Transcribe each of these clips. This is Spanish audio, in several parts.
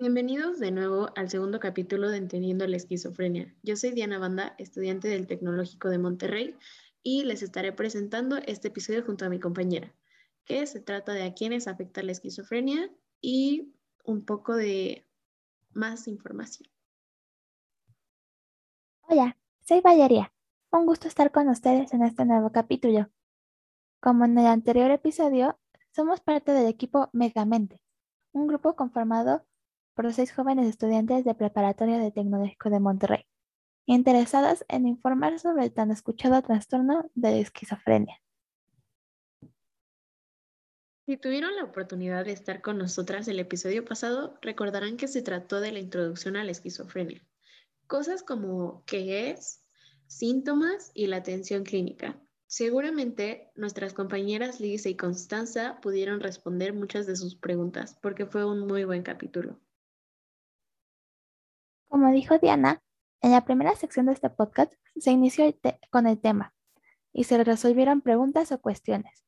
Bienvenidos de nuevo al segundo capítulo de Entendiendo la Esquizofrenia. Yo soy Diana Banda, estudiante del Tecnológico de Monterrey, y les estaré presentando este episodio junto a mi compañera, que se trata de a quiénes afecta la esquizofrenia y un poco de más información. Hola, soy Valeria. Un gusto estar con ustedes en este nuevo capítulo. Como en el anterior episodio, somos parte del equipo Megamente, un grupo conformado por seis jóvenes estudiantes de Preparatoria de Tecnológico de Monterrey, interesadas en informar sobre el tan escuchado trastorno de la esquizofrenia. Si tuvieron la oportunidad de estar con nosotras el episodio pasado, recordarán que se trató de la introducción a la esquizofrenia. Cosas como qué es, síntomas y la atención clínica. Seguramente nuestras compañeras Lisa y Constanza pudieron responder muchas de sus preguntas porque fue un muy buen capítulo. Como dijo Diana, en la primera sección de este podcast se inició con el tema y se resolvieron preguntas o cuestiones.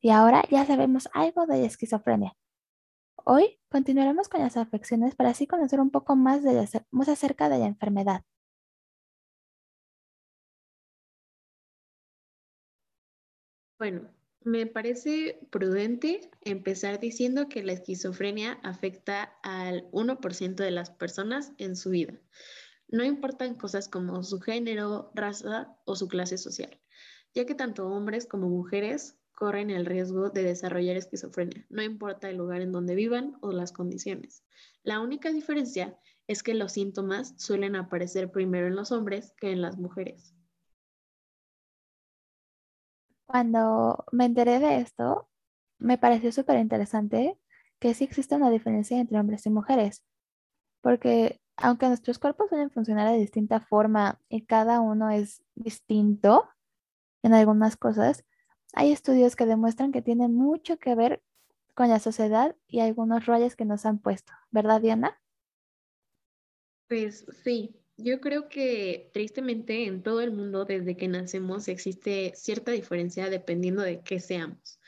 Y ahora ya sabemos algo de la esquizofrenia. Hoy continuaremos con las afecciones para así conocer un poco más, de más acerca de la enfermedad. Bueno, me parece prudente empezar diciendo que la esquizofrenia afecta al 1% de las personas en su vida. No importan cosas como su género, raza o su clase social, ya que tanto hombres como mujeres corren el riesgo de desarrollar esquizofrenia, no importa el lugar en donde vivan o las condiciones. La única diferencia es que los síntomas suelen aparecer primero en los hombres que en las mujeres. Cuando me enteré de esto, me pareció súper interesante que sí existe una diferencia entre hombres y mujeres, porque aunque nuestros cuerpos suelen funcionar de distinta forma y cada uno es distinto en algunas cosas, hay estudios que demuestran que tiene mucho que ver con la sociedad y algunos roles que nos han puesto, ¿verdad, Diana? Pues sí, yo creo que tristemente en todo el mundo desde que nacemos existe cierta diferencia dependiendo de qué seamos.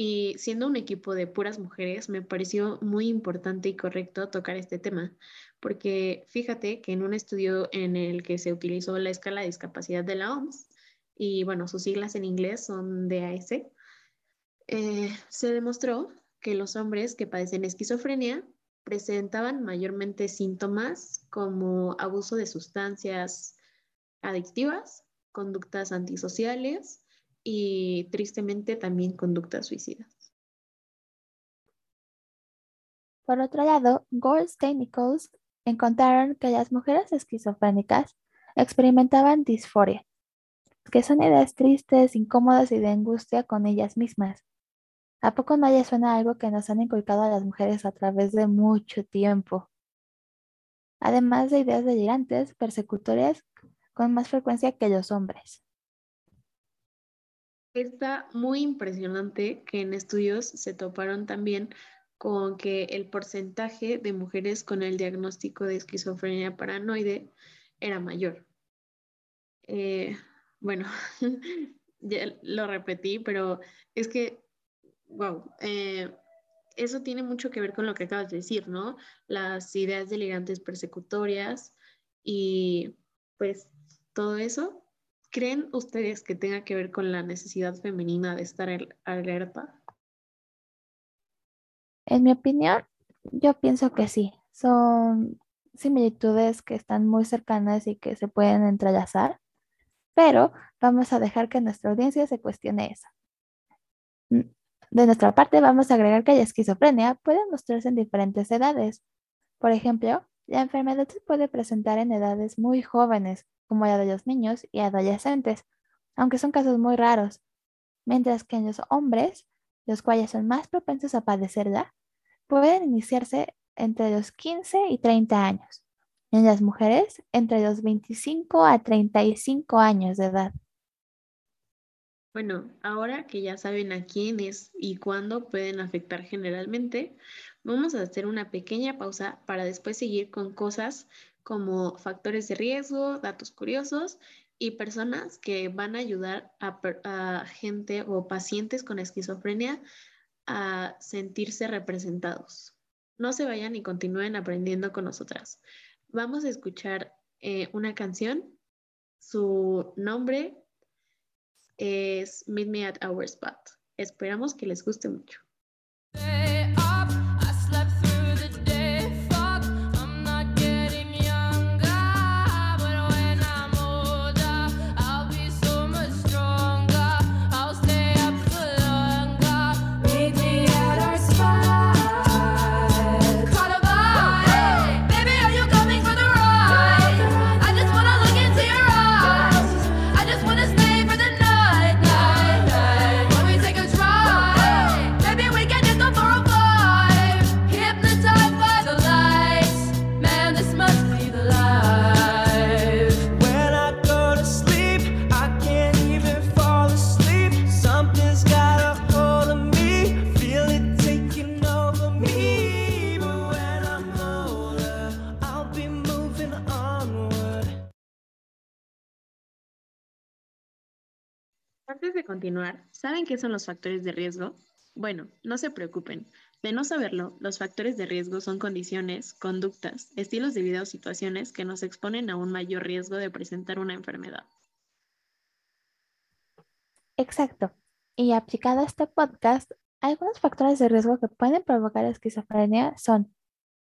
Y siendo un equipo de puras mujeres, me pareció muy importante y correcto tocar este tema, porque fíjate que en un estudio en el que se utilizó la escala de discapacidad de la OMS, y bueno, sus siglas en inglés son DAS, eh, se demostró que los hombres que padecen esquizofrenia presentaban mayormente síntomas como abuso de sustancias adictivas, conductas antisociales y tristemente también conductas suicidas. Por otro lado, Goldstein y Coles encontraron que las mujeres esquizofrénicas experimentaban disforia, que son ideas tristes, incómodas y de angustia con ellas mismas, ¿A poco no le suena algo que nos han inculcado a las mujeres a través de mucho tiempo? Además de ideas delirantes, persecutorias con más frecuencia que los hombres. Está muy impresionante que en estudios se toparon también con que el porcentaje de mujeres con el diagnóstico de esquizofrenia paranoide era mayor. Eh, bueno, ya lo repetí, pero es que wow, eh, eso tiene mucho que ver con lo que acabas de decir, ¿no? Las ideas delirantes persecutorias y pues todo eso. ¿Creen ustedes que tenga que ver con la necesidad femenina de estar alerta? En mi opinión, yo pienso que sí. Son similitudes que están muy cercanas y que se pueden entrelazar, pero vamos a dejar que nuestra audiencia se cuestione eso. De nuestra parte, vamos a agregar que la esquizofrenia puede mostrarse en diferentes edades. Por ejemplo, la enfermedad se puede presentar en edades muy jóvenes, como la de los niños y adolescentes, aunque son casos muy raros, mientras que en los hombres, los cuales son más propensos a padecerla, pueden iniciarse entre los 15 y 30 años, en las mujeres entre los 25 a 35 años de edad. Bueno, ahora que ya saben a quiénes y cuándo pueden afectar generalmente, vamos a hacer una pequeña pausa para después seguir con cosas como factores de riesgo, datos curiosos y personas que van a ayudar a, gente o pacientes con esquizofrenia a sentirse representados. No se vayan y continúen aprendiendo con nosotras. Vamos a escuchar eh, una canción. Su nombre es Meet Me at Our Spot. Esperamos que les guste mucho. Antes de continuar, ¿saben qué son los factores de riesgo? Bueno, no se preocupen. De no saberlo, los factores de riesgo son condiciones, conductas, estilos de vida o situaciones que nos exponen a un mayor riesgo de presentar una enfermedad. Exacto. Y aplicado a este podcast, algunos factores de riesgo que pueden provocar esquizofrenia son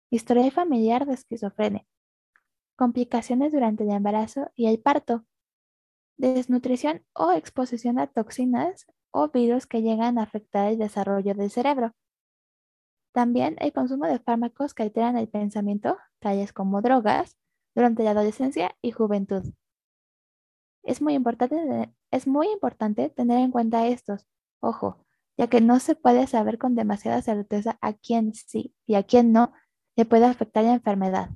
historia familiar de esquizofrenia, complicaciones durante el embarazo y el parto, desnutrición o exposición a toxinas o virus que llegan a afectar el desarrollo del cerebro. También el consumo de fármacos que alteran el pensamiento, tales como drogas, durante la adolescencia y juventud. Es muy importante, es muy importante tener en cuenta estos, ojo, ya que no se puede saber con demasiada certeza a quién sí y a quién no le puede afectar la enfermedad.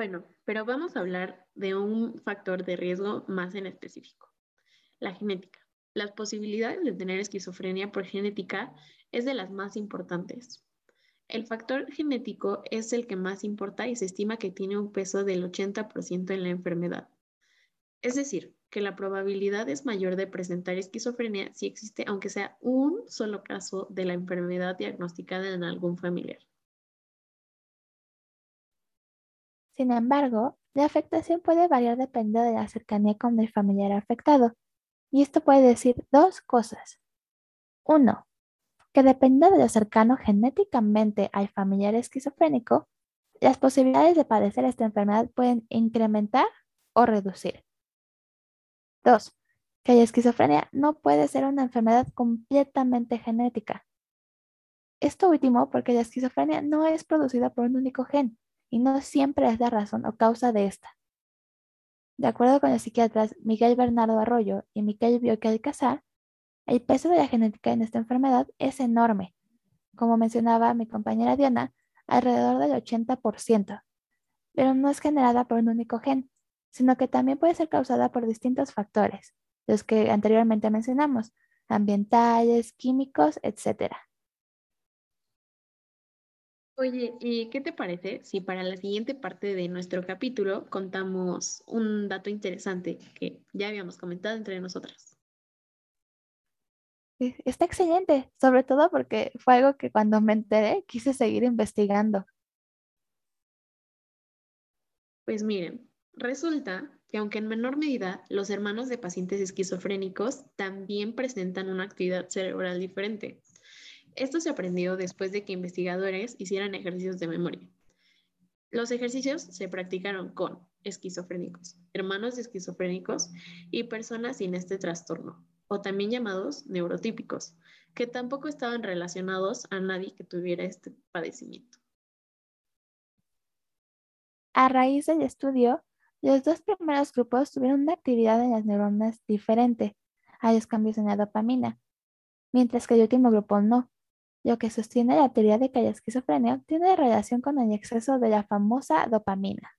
Bueno, pero vamos a hablar de un factor de riesgo más en específico, la genética. Las posibilidades de tener esquizofrenia por genética es de las más importantes. El factor genético es el que más importa y se estima que tiene un peso del 80% en la enfermedad. Es decir, que la probabilidad es mayor de presentar esquizofrenia si existe aunque sea un solo caso de la enfermedad diagnosticada en algún familiar. Sin embargo, la afectación puede variar dependiendo de la cercanía con el familiar afectado. Y esto puede decir dos cosas. Uno, que dependiendo de lo cercano genéticamente al familiar esquizofrénico, las posibilidades de padecer esta enfermedad pueden incrementar o reducir. Dos, que la esquizofrenia no puede ser una enfermedad completamente genética. Esto último porque la esquizofrenia no es producida por un único gen, y no siempre es la razón o causa de esta. De acuerdo con los psiquiatras Miguel Bernardo Arroyo y Miquel Bioque Alcázar, el peso de la genética en esta enfermedad es enorme. Como mencionaba mi compañera Diana, alrededor del 80%, pero no es generada por un único gen, sino que también puede ser causada por distintos factores, los que anteriormente mencionamos, ambientales, químicos, etc. Oye, ¿y qué te parece si para la siguiente parte de nuestro capítulo contamos un dato interesante que ya habíamos comentado entre nosotras? Está excelente, sobre todo porque fue algo que cuando me enteré quise seguir investigando. Pues miren, resulta que aunque en menor medida los hermanos de pacientes esquizofrénicos también presentan una actividad cerebral diferente. Esto se aprendió después de que investigadores hicieran ejercicios de memoria. Los ejercicios se practicaron con esquizofrénicos, hermanos de esquizofrénicos y personas sin este trastorno, o también llamados neurotípicos, que tampoco estaban relacionados a nadie que tuviera este padecimiento. A raíz del estudio, los dos primeros grupos tuvieron una actividad en las neuronas diferente a los cambios en la dopamina, mientras que el último grupo no lo que sostiene la teoría de que la esquizofrenia tiene relación con el exceso de la famosa dopamina.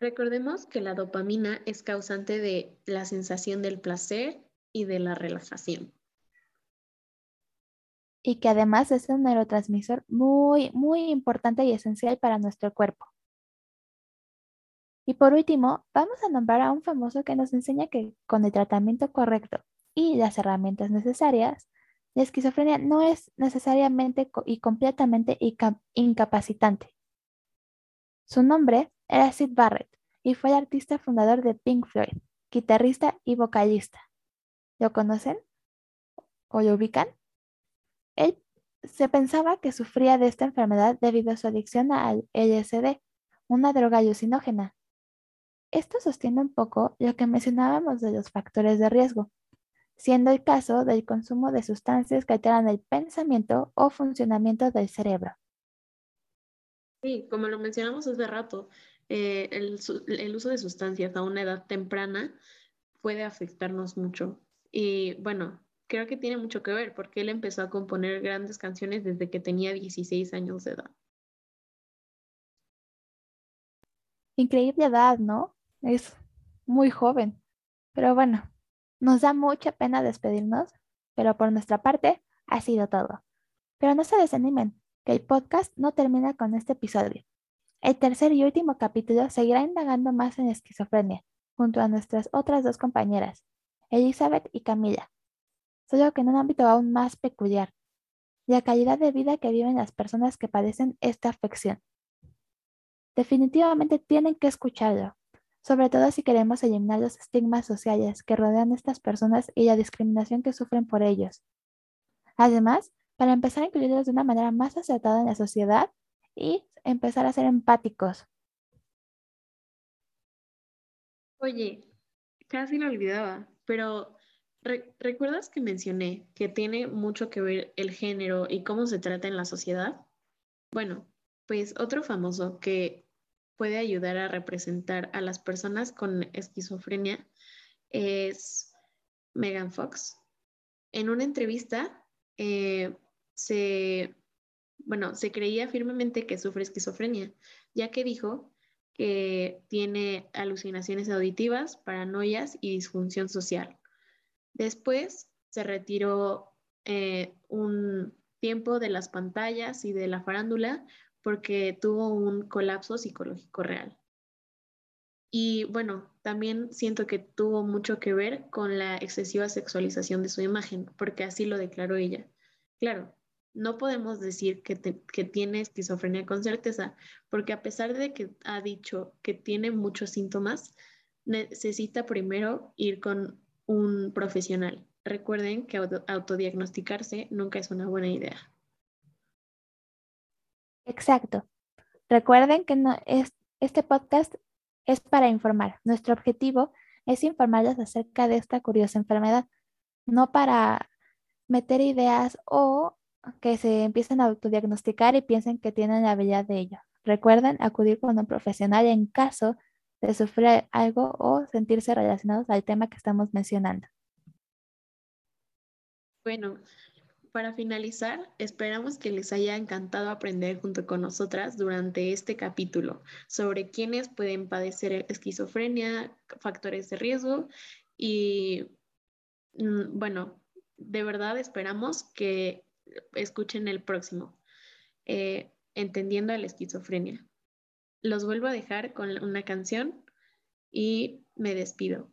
Recordemos que la dopamina es causante de la sensación del placer y de la relajación. Y que además es un neurotransmisor muy, muy importante y esencial para nuestro cuerpo. Y por último, vamos a nombrar a un famoso que nos enseña que con el tratamiento correcto y las herramientas necesarias, la esquizofrenia no es necesariamente y completamente incapacitante. Su nombre era Sid Barrett y fue el artista fundador de Pink Floyd, guitarrista y vocalista. ¿Lo conocen? ¿O lo ubican? Él se pensaba que sufría de esta enfermedad debido a su adicción al LSD, una droga alucinógena. Esto sostiene un poco lo que mencionábamos de los factores de riesgo, siendo el caso del consumo de sustancias que alteran el pensamiento o funcionamiento del cerebro. Sí, como lo mencionamos hace rato, eh, el, el, uso de sustancias a una edad temprana puede afectarnos mucho. Y bueno, creo que tiene mucho que ver porque él empezó a componer grandes canciones desde que tenía 16 años de edad. Increíble edad, ¿no? Es muy joven. Pero bueno, nos da mucha pena despedirnos, pero por nuestra parte ha sido todo. Pero no se desanimen, que el podcast no termina con este episodio. El tercer y último capítulo seguirá indagando más en esquizofrenia, junto a nuestras otras dos compañeras, Elizabeth y Camila, solo que en un ámbito aún más peculiar, la calidad de vida que viven las personas que padecen esta afección. Definitivamente tienen que escucharlo, sobre todo si queremos eliminar los estigmas sociales que rodean a estas personas y la discriminación que sufren por ellos. Además, para empezar a incluirlos de una manera más acertada en la sociedad y empezar a ser empáticos. Oye, casi lo olvidaba, pero ¿recuerdas que mencioné que tiene mucho que ver el género y cómo se trata en la sociedad? Bueno, pues otro famoso que puede ayudar a representar a las personas con esquizofrenia es Megan Fox. En una entrevista eh, se, bueno, se creía firmemente que sufre esquizofrenia, ya que dijo que tiene alucinaciones auditivas, paranoias y disfunción social. Después se retiró eh, un tiempo de las pantallas y de la farándula porque tuvo un colapso psicológico real. Y bueno, también siento que tuvo mucho que ver con la excesiva sexualización de su imagen, porque así lo declaró ella. Claro, no podemos decir que, que, tiene esquizofrenia con certeza, porque a pesar de que ha dicho que tiene muchos síntomas, necesita primero ir con un profesional. Recuerden que autodiagnosticarse nunca es una buena idea. Exacto. Recuerden que no es, este podcast es para informar. Nuestro objetivo es informarles acerca de esta curiosa enfermedad, no para meter ideas o que se empiecen a autodiagnosticar y piensen que tienen la habilidad de ello. Recuerden acudir con un profesional en caso de sufrir algo o sentirse relacionados al tema que estamos mencionando. Bueno, para finalizar, esperamos que les haya encantado aprender junto con nosotras durante este capítulo sobre quiénes pueden padecer esquizofrenia, factores de riesgo y, mm, bueno, de verdad esperamos que escuchen el próximo, eh, Entendiendo la esquizofrenia. Los vuelvo a dejar con una canción y me despido.